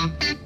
thank you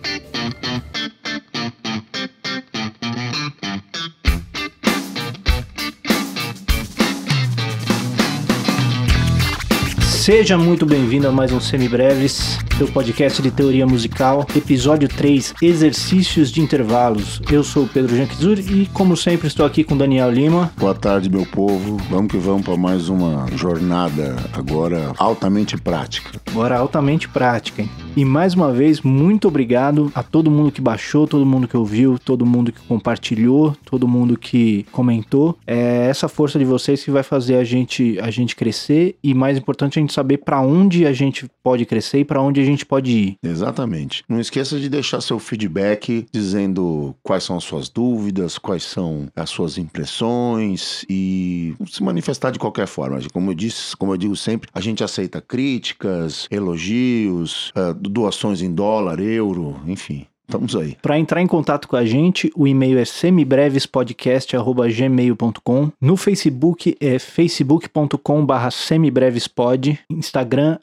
Seja muito bem-vindo a mais um Semibreves, seu podcast de teoria musical, episódio 3, Exercícios de Intervalos. Eu sou o Pedro Janquizur e, como sempre, estou aqui com Daniel Lima. Boa tarde, meu povo. Vamos que vamos para mais uma jornada agora altamente prática. Agora altamente prática, hein? E mais uma vez, muito obrigado a todo mundo que baixou, todo mundo que ouviu, todo mundo que compartilhou, todo mundo que comentou. É essa força de vocês que vai fazer a gente, a gente crescer e, mais importante, a gente saber para onde a gente pode crescer e para onde a gente pode ir. Exatamente. Não esqueça de deixar seu feedback dizendo quais são as suas dúvidas, quais são as suas impressões e se manifestar de qualquer forma. Como eu disse, como eu digo sempre, a gente aceita críticas, elogios, uh, doações em dólar, euro, enfim. Estamos aí. Para entrar em contato com a gente, o e-mail é semibrevespodcast@gmail.com. No Facebook é facebook.com/semibrevespod, Instagram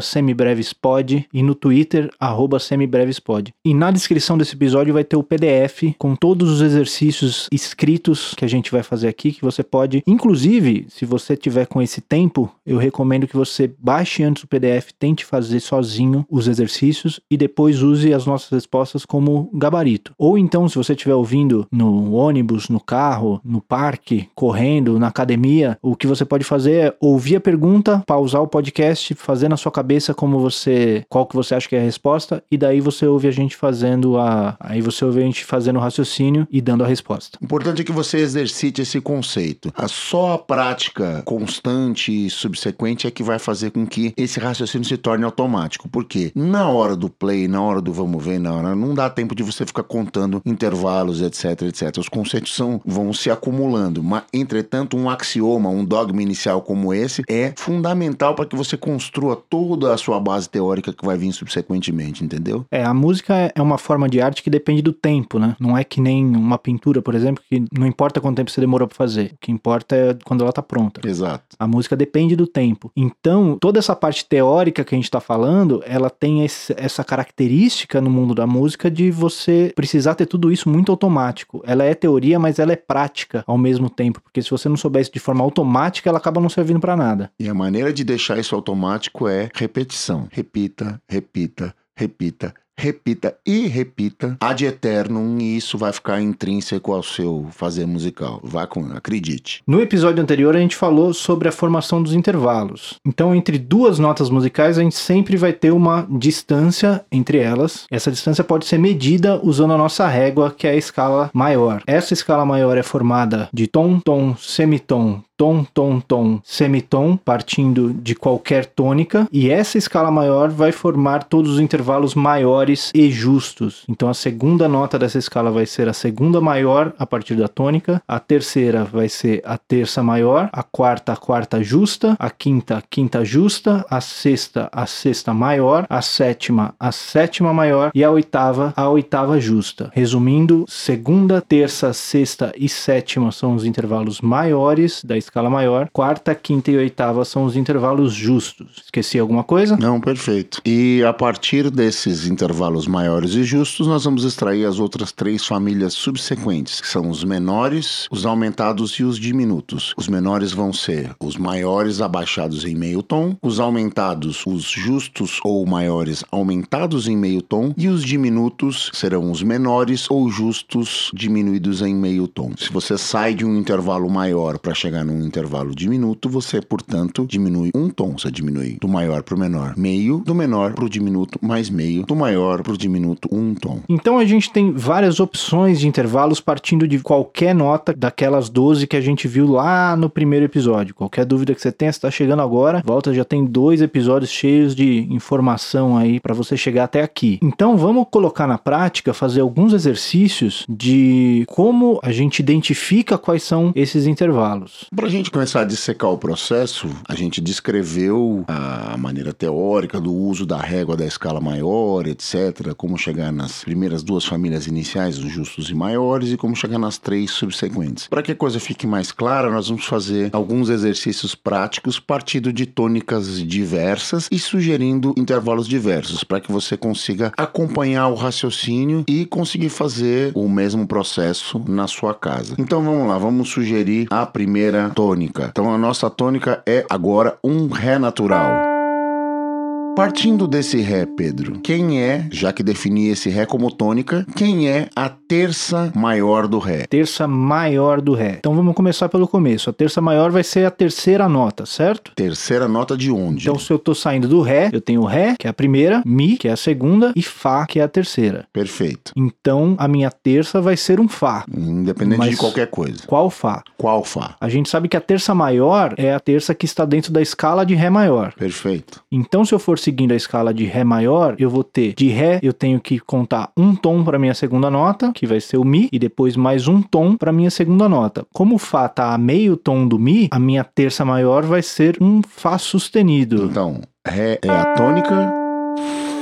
@semibrevespod e no Twitter @semibrevespod. E na descrição desse episódio vai ter o PDF com todos os exercícios escritos que a gente vai fazer aqui que você pode, inclusive, se você tiver com esse tempo, eu recomendo que você baixe antes o PDF, tente fazer sozinho os exercícios e depois use as nossas respostas como gabarito. Ou então, se você estiver ouvindo no ônibus, no carro, no parque, correndo, na academia, o que você pode fazer é ouvir a pergunta, pausar o podcast, fazer na sua cabeça como você, qual que você acha que é a resposta, e daí você ouve a gente fazendo a, aí você ouve a gente fazendo o raciocínio e dando a resposta. Importante é que você exercite esse conceito. A só a prática constante e subsequente é que vai fazer com que esse raciocínio se torne automático. Porque na hora do play, na hora do vamos ver, na hora não dá tempo de você ficar contando intervalos, etc, etc. Os conceitos são, vão se acumulando. Mas, entretanto, um axioma, um dogma inicial como esse é fundamental para que você construa toda a sua base teórica que vai vir subsequentemente, entendeu? É, a música é uma forma de arte que depende do tempo, né? Não é que nem uma pintura, por exemplo, que não importa quanto tempo você demorou para fazer. O que importa é quando ela tá pronta. Exato. A música depende do tempo. Então, toda essa parte teórica que a gente tá falando, ela tem esse, essa característica no mundo da música música de você precisar ter tudo isso muito automático. Ela é teoria, mas ela é prática ao mesmo tempo, porque se você não soubesse de forma automática, ela acaba não servindo para nada. E a maneira de deixar isso automático é repetição. Repita, repita, repita repita e repita ad eternum e isso vai ficar intrínseco ao seu fazer musical. Vá com, acredite. No episódio anterior a gente falou sobre a formação dos intervalos. Então, entre duas notas musicais, a gente sempre vai ter uma distância entre elas. Essa distância pode ser medida usando a nossa régua, que é a escala maior. Essa escala maior é formada de tom, tom, semitom, tom, tom, tom, semitom, partindo de qualquer tônica, e essa escala maior vai formar todos os intervalos maiores e justos. Então a segunda nota dessa escala vai ser a segunda maior a partir da tônica, a terceira vai ser a terça maior, a quarta a quarta justa, a quinta a quinta justa, a sexta a sexta maior, a sétima a sétima maior. E a oitava a oitava justa. Resumindo, segunda, terça, sexta e sétima são os intervalos maiores da escala escala maior. Quarta, quinta e oitava são os intervalos justos. Esqueci alguma coisa? Não, perfeito. E a partir desses intervalos maiores e justos, nós vamos extrair as outras três famílias subsequentes, que são os menores, os aumentados e os diminutos. Os menores vão ser os maiores abaixados em meio tom, os aumentados, os justos ou maiores aumentados em meio tom, e os diminutos serão os menores ou justos diminuídos em meio tom. Se você sai de um intervalo maior para chegar num intervalo diminuto, você, portanto, diminui um tom. Você diminui do maior para o menor meio, do menor para o diminuto mais meio, do maior para o diminuto um tom. Então a gente tem várias opções de intervalos partindo de qualquer nota daquelas 12 que a gente viu lá no primeiro episódio. Qualquer dúvida que você tenha, está chegando agora, volta, já tem dois episódios cheios de informação aí para você chegar até aqui. Então vamos colocar na prática, fazer alguns exercícios de como a gente identifica quais são esses intervalos. Para a gente começar a dissecar o processo, a gente descreveu a maneira teórica do uso da régua da escala maior, etc., como chegar nas primeiras duas famílias iniciais, os justos e maiores, e como chegar nas três subsequentes. Para que a coisa fique mais clara, nós vamos fazer alguns exercícios práticos partindo de tônicas diversas e sugerindo intervalos diversos, para que você consiga acompanhar o raciocínio e conseguir fazer o mesmo processo na sua casa. Então vamos lá, vamos sugerir a primeira tônica. Então a nossa tônica é agora um Ré natural. Partindo desse Ré, Pedro, quem é, já que defini esse Ré como tônica, quem é a terça maior do Ré? Terça maior do Ré. Então vamos começar pelo começo. A terça maior vai ser a terceira nota, certo? Terceira nota de onde? Então se eu tô saindo do Ré, eu tenho Ré, que é a primeira, Mi, que é a segunda, e Fá, que é a terceira. Perfeito. Então a minha terça vai ser um Fá. Independente Mas de qualquer coisa. Qual Fá? Qual Fá? A gente sabe que a terça maior é a terça que está dentro da escala de Ré maior. Perfeito. Então, se eu for seguindo a escala de Ré maior, eu vou ter de Ré, eu tenho que contar um tom para minha segunda nota, que vai ser o Mi, e depois mais um tom para minha segunda nota. Como o Fá tá a meio tom do Mi, a minha terça maior vai ser um Fá sustenido. Então, Ré é a tônica,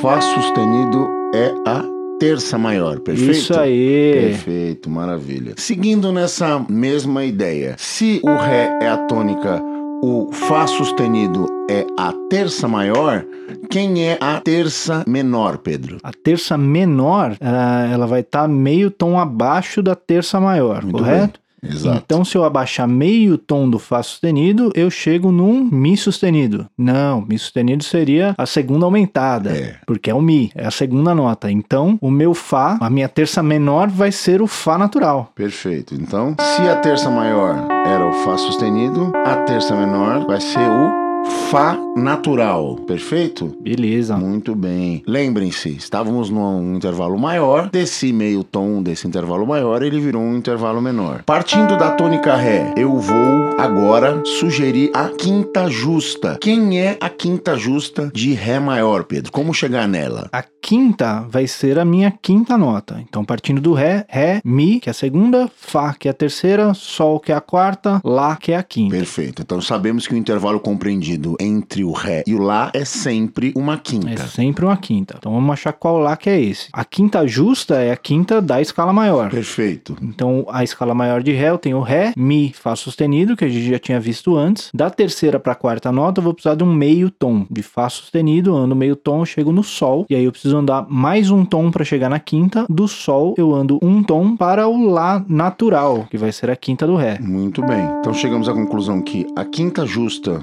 Fá sustenido é a terça maior, perfeito? Isso aí. Perfeito, maravilha. Seguindo nessa mesma ideia, se o Ré é a tônica, o Fá sustenido é a terça maior, quem é a terça menor, Pedro? A terça menor, ela, ela vai estar meio tom abaixo da terça maior, Muito correto? Exato. Então, se eu abaixar meio tom do Fá sustenido, eu chego num Mi sustenido. Não, Mi sustenido seria a segunda aumentada, É. porque é o Mi, é a segunda nota. Então, o meu Fá, a minha terça menor vai ser o Fá natural. Perfeito. Então, se a terça maior era o Fá sustenido, a terça menor vai ser o Fá natural. Perfeito? Beleza. Muito bem. Lembrem-se, estávamos num intervalo maior, desse meio tom desse intervalo maior, ele virou um intervalo menor. Partindo da tônica Ré, eu vou agora sugerir a quinta justa. Quem é a quinta justa de Ré maior, Pedro? Como chegar nela? A quinta vai ser a minha quinta nota. Então, partindo do Ré, Ré, Mi, que é a segunda, Fá, que é a terceira, Sol, que é a quarta, Lá, que é a quinta. Perfeito. Então sabemos que o intervalo compreendido entre o Ré e o Lá é sempre uma É quinta. sempre uma quinta. Então vamos achar qual Lá que é esse. A quinta justa é a quinta da escala maior. Perfeito. Então, a escala maior de Ré, eu tenho Ré, Mi, Fá sustenido, que a gente já tinha visto antes. Da terceira para a quarta nota, eu vou precisar de um meio tom de Fá sustenido. Ando meio tom, chego no Sol. E aí eu preciso andar mais um tom para chegar na quinta. Do Sol, eu ando um tom para o Lá natural, que vai ser a quinta do Ré. Muito bem. Então chegamos à conclusão que a quinta justa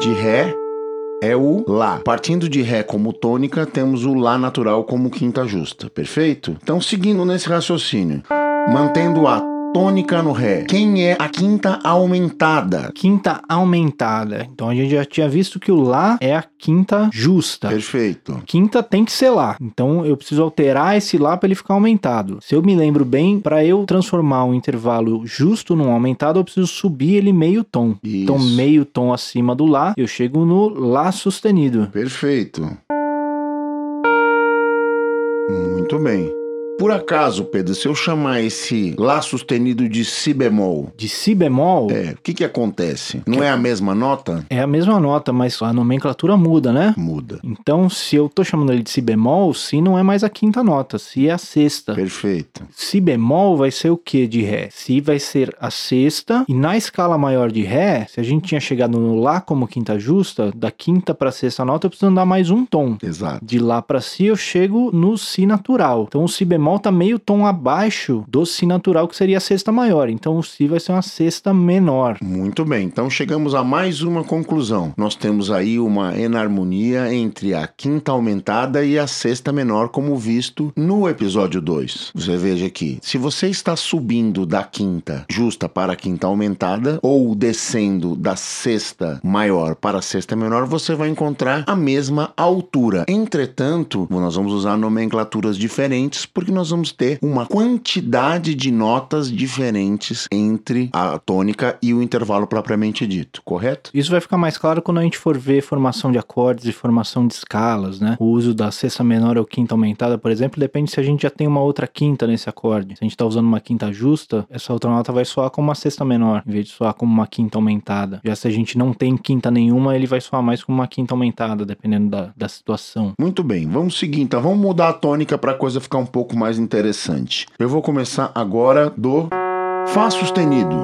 de Ré é o Lá. Partindo de Ré como tônica, temos o Lá natural como quinta justa. Perfeito? Então, seguindo nesse raciocínio, mantendo a tônica no Ré, quem é a quinta aumentada? Quinta aumentada. Então a gente já tinha visto que o Lá é a quinta justa. Perfeito. Quinta tem que ser Lá. Então eu preciso alterar esse Lá para ele ficar aumentado. Se eu me lembro bem, para eu transformar um intervalo justo num aumentado, eu preciso subir ele meio tom. Então Isso. meio tom acima do Lá, eu chego no Lá sustenido. Perfeito. Muito bem. Por acaso, Pedro, se eu chamar esse Lá sustenido de Si bemol, De Si bemol é. é, o que que acontece? Não é a mesma nota? a mesma nota, mas a nomenclatura muda, né? Muda. Então, se eu tô chamando ele de Si bemol, Si não é mais a quinta nota, Si é a sexta. Perfeito. Si bemol vai ser o que de Ré? Si vai ser a sexta, e na escala maior de Ré, se a gente tinha chegado no Lá como quinta justa, da quinta para sexta nota eu preciso andar mais um tom. Exato. De Lá para Si eu chego no Si natural. Então o Si bemol tá meio tom abaixo do Si natural, que seria a sexta maior. Então o Si vai ser uma sexta menor. Muito bem, então chegamos a mais uma conclusão. Nós temos aí uma enarmonia entre a quinta aumentada e a sexta menor, como visto no episódio 2. Você veja aqui, se você está subindo da quinta justa para a quinta aumentada, ou descendo da sexta maior para a sexta menor, você vai encontrar a mesma altura. Entretanto, nós vamos usar nomenclaturas diferentes, porque nós vamos ter uma quantidade de notas diferentes entre a tônica e o intervalo propriamente dito, correto? Isso vai ficar mais claro quando a gente for ver formação de acordes e formação de escalas, né? O uso da sexta menor ou quinta aumentada, por exemplo, depende se a gente já tem uma outra quinta nesse acorde. Se a gente está usando uma quinta justa, essa outra nota vai soar como uma sexta menor, em vez de soar como uma quinta aumentada. Já se a gente não tem quinta nenhuma, ele vai soar mais como uma quinta aumentada, dependendo da, da situação. Muito bem, vamos seguir então. Vamos mudar a tônica para a coisa ficar um pouco mais interessante. Eu vou começar agora do Fá sustenido.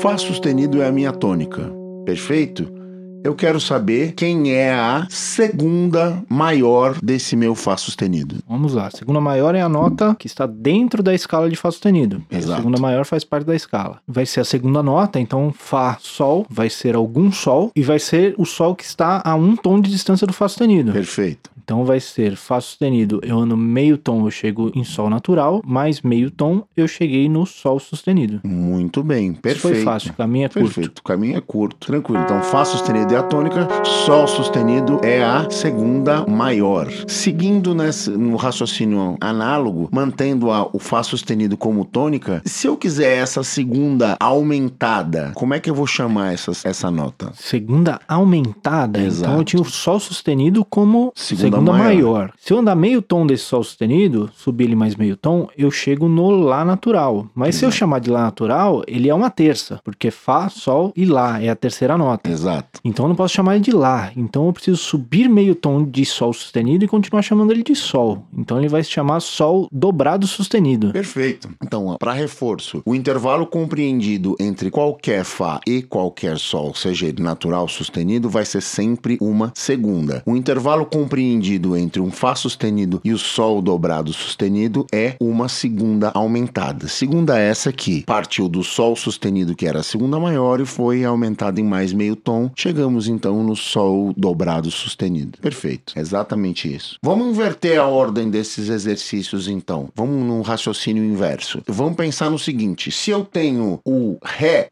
Fá sustenido é a minha tônica, perfeito? Eu quero saber quem é a segunda maior desse meu Fá sustenido. Vamos lá. A segunda maior é a nota que está dentro da escala de Fá sustenido. Exato. A segunda maior faz parte da escala. Vai ser a segunda nota, então Fá, Sol, vai ser algum Sol, e vai ser o Sol que está a um tom de distância do Fá sustenido. Perfeito. Então vai ser Fá sustenido, eu ando meio tom, eu chego em Sol natural, mais meio tom, eu cheguei no Sol sustenido. Muito bem, Isso perfeito. foi fácil, o caminho é curto. Perfeito, o caminho é curto, tranquilo. Então, Fá sustenido é a tônica, Sol sustenido é a segunda maior. Seguindo nesse, no raciocínio análogo, mantendo a- o Fá sustenido como tônica, se eu quiser essa segunda aumentada, como é que eu vou chamar essa, essa nota? Segunda aumentada, Exato. então eu tinha o Sol sustenido como Segunda segunda, maior. maior. Se eu andar meio tom desse Sol sustenido, subir ele mais meio tom, eu chego no Lá natural. Mas se eu Exato. chamar de Lá natural, ele é uma terça, porque Fá, Sol e Lá é a terceira nota. Exato. Então eu não posso chamar ele de Lá. Então eu preciso subir meio tom de Sol sustenido e continuar chamando ele de Sol. Então ele vai se chamar Sol dobrado sustenido. Perfeito. Então, para reforço, o intervalo compreendido entre qualquer Fá e qualquer Sol, seja ele natural sustenido, vai ser sempre uma segunda. O intervalo compreendido entre um Fá sustenido e o Sol dobrado sustenido é uma segunda aumentada. Segunda essa que partiu do Sol sustenido, que era a segunda maior, e foi aumentada em mais meio tom. Chegamos então no Sol dobrado sustenido. Perfeito. Exatamente isso. Vamos inverter a ordem desses exercícios então. Vamos num raciocínio inverso. Vamos pensar no seguinte: se eu tenho o Ré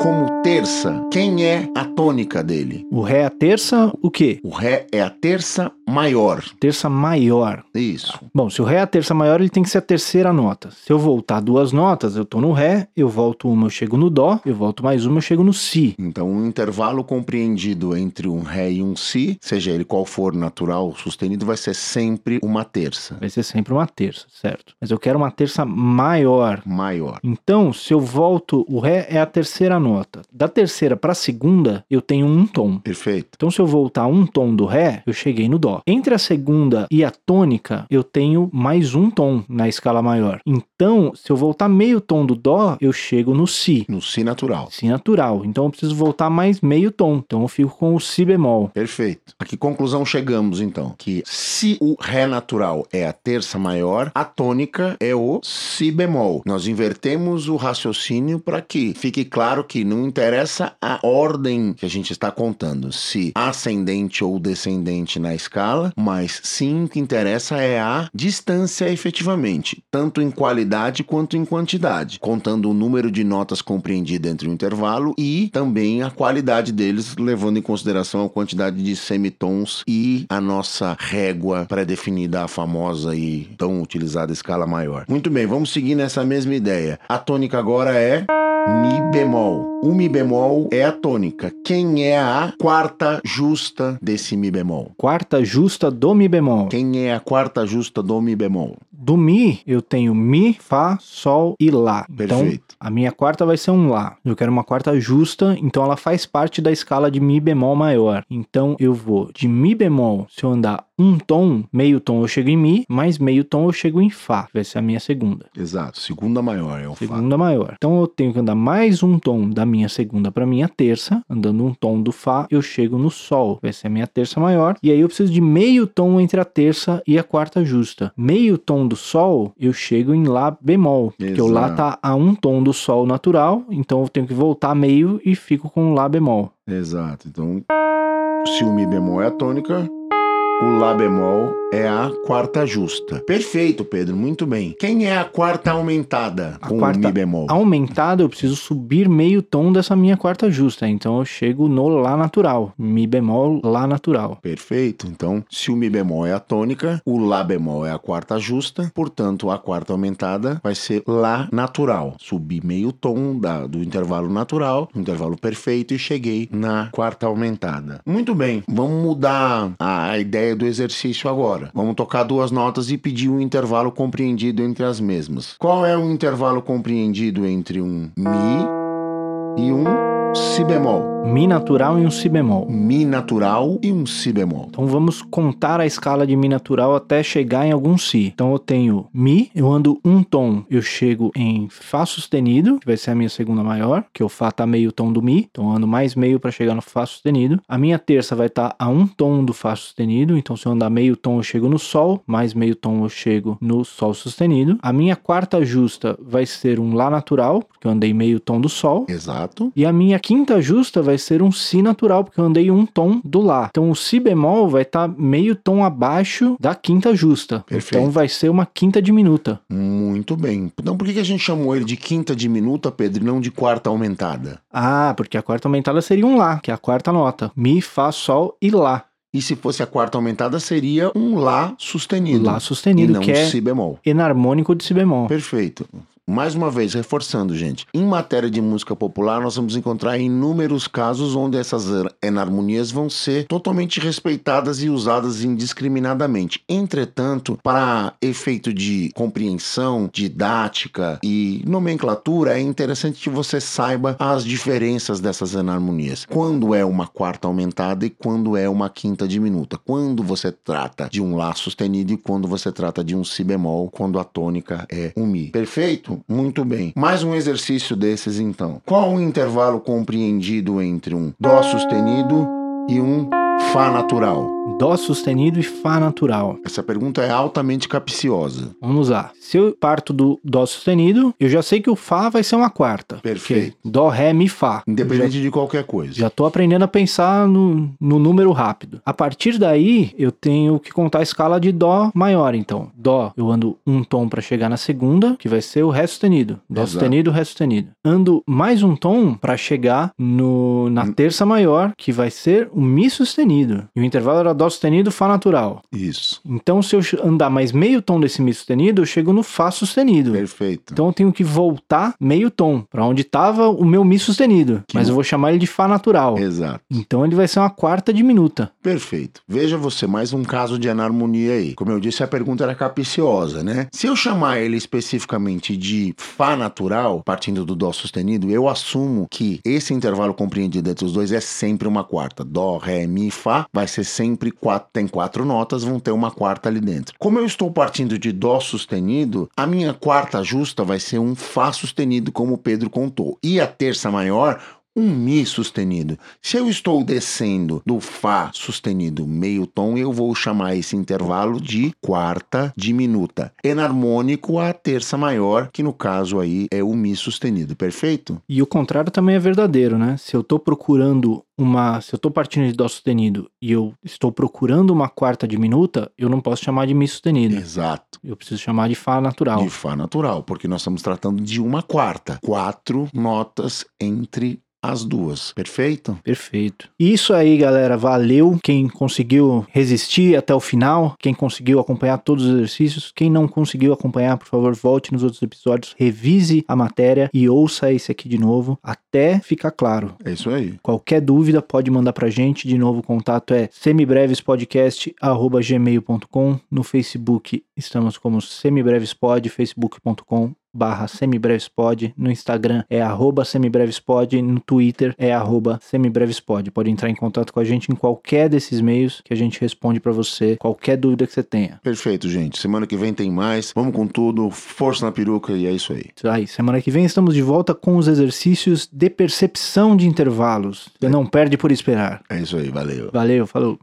como terça, quem é a tônica dele? O Ré é a terça, o quê? O Ré é a terça maior. Terça maior. Isso. Bom, se o Ré é a terça maior, ele tem que ser a terceira nota. Se eu voltar duas notas, eu tô no Ré, eu volto uma, eu chego no Dó, eu volto mais uma, eu chego no Si. Então, um intervalo compreendido entre um Ré e um Si, seja ele qual for natural sustenido, vai ser sempre uma terça Vai ser sempre uma terça, certo? Mas eu quero uma terça maior. maior. Então, se eu volto, o Ré é a terceira nota. Da terceira para a segunda, eu tenho um tom. Perfeito. Então, se eu voltar um tom do Ré, eu cheguei no Dó. Entre a segunda e a tônica, eu tenho mais um tom na escala maior. Então, se eu voltar meio tom do Dó, eu chego no Si. No Si natural. Si natural. Então, eu preciso voltar mais meio tom. Então, eu fico com o Si bemol. Perfeito. A que conclusão chegamos então? Que se o Ré natural é a terça maior, a tônica é o Si bemol. Nós invertemos o raciocínio para que fique claro que não interessa a ordem que a gente está contando, se ascendente ou descendente na escala, mas sim o que interessa é a distância efetivamente, tanto em qualidade quanto em quantidade, contando o número de notas compreendido entre o intervalo e também a qualidade deles, levando em consideração a quantidade de semitons e a nossa régua pré-definida, a famosa e tão utilizada escala maior. Muito bem, vamos seguir nessa mesma ideia. A tônica agora é Mi bemol. O Mi bemol é a tônica. Quem é a quarta justa desse Mi bemol? Quarta justa do Mi bemol. Quem é a quarta justa do Mi bemol? Do Mi, eu tenho Mi, Fá, Sol e Lá. Então, Perfeito. a minha quarta vai ser um Lá. Eu quero uma quarta justa, então ela faz parte da escala de Mi bemol maior. Então, eu vou de Mi bemol, se eu andar um tom, meio tom eu chego em Mi, mais meio tom eu chego em Fá. Vai ser a minha segunda. Exato. Segunda maior é o Fá. Segunda maior. Então, eu tenho que andar mais um tom da minha segunda para minha terça. Andando um tom do Fá, eu chego no Sol. Vai ser a minha terça maior. E aí eu preciso de meio tom entre a terça e a quarta justa. Meio tom do Sol, eu chego em Lá bemol. Porque o Lá Exato. tá a um tom do Sol natural. Então eu tenho que voltar meio e fico com Lá bemol. Exato. Então, se o Mi bemol é a tônica, o Lá bemol é a quarta justa. Perfeito, Pedro, muito bem. Quem é a quarta aumentada A com quarta o Mi bemol? aumentada, eu preciso subir meio tom dessa minha quarta justa. Então eu chego no Lá natural. Mi bemol, Lá natural. Perfeito. Então, se o Mi bemol é a tônica, o Lá bemol é a quarta justa, portanto, a quarta aumentada vai ser Lá natural. Subi meio tom da- do intervalo natural, intervalo perfeito, e cheguei na quarta aumentada. Muito bem, vamos mudar a, a ideia do exercício agora. Vamos tocar duas notas e pedir um intervalo compreendido entre as mesmas. Qual é o intervalo compreendido entre um Mi e um Si bemol? Mi natural e um Si bemol. Mi natural e um Si bemol. Então vamos contar a escala de Mi natural até chegar em algum Si. Então eu tenho Mi, eu ando um tom, eu chego em Fá sustenido, que vai ser a minha segunda maior, que o Fá tá meio tom do Mi, então eu ando mais meio para chegar no Fá sustenido. A minha terça vai estar a um tom do Fá sustenido, então se eu andar meio tom eu chego no Sol, mais meio tom eu chego no Sol sustenido. A minha quarta justa vai ser um Lá natural, porque eu andei meio tom do Sol. Exato. E a minha quinta justa vai ser um Si natural, porque eu andei um tom do Lá. Então o Si bemol vai estar meio tom abaixo da quinta justa. Perfeito. Então vai ser uma quinta diminuta. Muito bem. Então por que a gente chamou ele de quinta diminuta, Pedro, e não de quarta aumentada? Ah, porque a quarta aumentada seria um Lá, que é a quarta nota. Mi, Fá, Sol e Lá. E se fosse a quarta aumentada, seria um Lá sustenido. Lá e sustenido, não que um é Si bemol. enarmônico de Si bemol. Perfeito. Mais uma vez, reforçando, gente. Em matéria de música popular, nós vamos encontrar inúmeros casos onde essas enarmonias vão ser totalmente respeitadas e usadas indiscriminadamente. Entretanto, para efeito de compreensão, didática e nomenclatura, é interessante que você saiba as diferenças dessas enarmonias. Quando é uma quarta aumentada e quando é uma quinta diminuta. Quando você trata de um Lá sustenido e quando você trata de um Si bemol, quando a tônica é um Mi. Perfeito? Muito bem. Mais um exercício desses então. Qual o intervalo compreendido entre um Dó sustenido e um Fá natural? Dó sustenido e Fá natural. Essa pergunta é altamente capciosa. Vamos lá. Se eu parto do Dó sustenido, eu já sei que o Fá vai ser uma quarta. Perfeito. Dó, Ré, Mi, Fá. Independente de qualquer coisa. Já tô aprendendo a pensar no, no número rápido. A partir daí, eu tenho que contar a escala de Dó maior, então. Dó, eu ando um tom para chegar na segunda, que vai ser o Ré sustenido. Dó Exato. sustenido, Ré sustenido. Ando mais um tom para chegar no, na Hum. terça maior, que vai ser o Mi sustenido. E o intervalo era Dó sustenido, Fá natural. Isso. Então, se eu andar mais meio tom desse Mi sustenido, eu chego no Fá sustenido. Perfeito. Então eu tenho que voltar meio tom, para onde estava o meu Mi sustenido. Que mas bom. eu vou chamar ele de Fá natural. Exato. Então ele vai ser uma quarta diminuta. Perfeito. Veja você, mais um caso de anarmonia aí. Como eu disse, a pergunta era capiciosa, né? Se eu chamar ele especificamente de Fá natural, partindo do Dó sustenido, eu assumo que esse intervalo compreendido entre os dois é sempre uma quarta. Dó, Ré, Mi, Fá vai ser sempre quatro. Tem quatro notas, vão ter uma quarta ali dentro. Como eu estou partindo de Dó sustenido, a minha quarta justa vai ser um Fá sustenido, como o Pedro contou. E a terça maior, um Mi sustenido. Se eu estou descendo do Fá sustenido meio tom, eu vou chamar esse intervalo de quarta diminuta. Enarmônico a terça maior, que no caso aí é o Mi sustenido, perfeito? E o contrário também é verdadeiro, né? Se eu tô procurando uma. Se eu tô partindo de Dó sustenido e eu estou procurando uma quarta diminuta, eu não posso chamar de Mi sustenido. Exato. Eu preciso chamar de Fá natural. De Fá natural, porque nós estamos tratando de uma quarta. Quatro notas entre as duas, perfeito? Perfeito. Isso aí, galera. Valeu. Quem conseguiu resistir até o final, quem conseguiu acompanhar todos os exercícios, quem não conseguiu acompanhar, por favor, volte nos outros episódios, revise a matéria e ouça esse aqui de novo até ficar claro. É isso aí. Qualquer dúvida pode mandar pra gente. De novo, o contato é semibrevespodcast@gmail.com. No Facebook estamos como semibrevespod, facebook.com barra semibrevespod, no Instagram é arroba semibrevespod, no Twitter é arroba semibrevespod. Pode entrar em contato com a gente em qualquer desses meios que a gente responde pra você, qualquer dúvida que você tenha. Perfeito, gente. Semana que vem tem mais. Vamos com tudo. Força na peruca e é isso aí. Isso aí, semana que vem estamos de volta com os exercícios de percepção de intervalos. Você não perde por esperar. É isso aí. Valeu. Valeu, falou.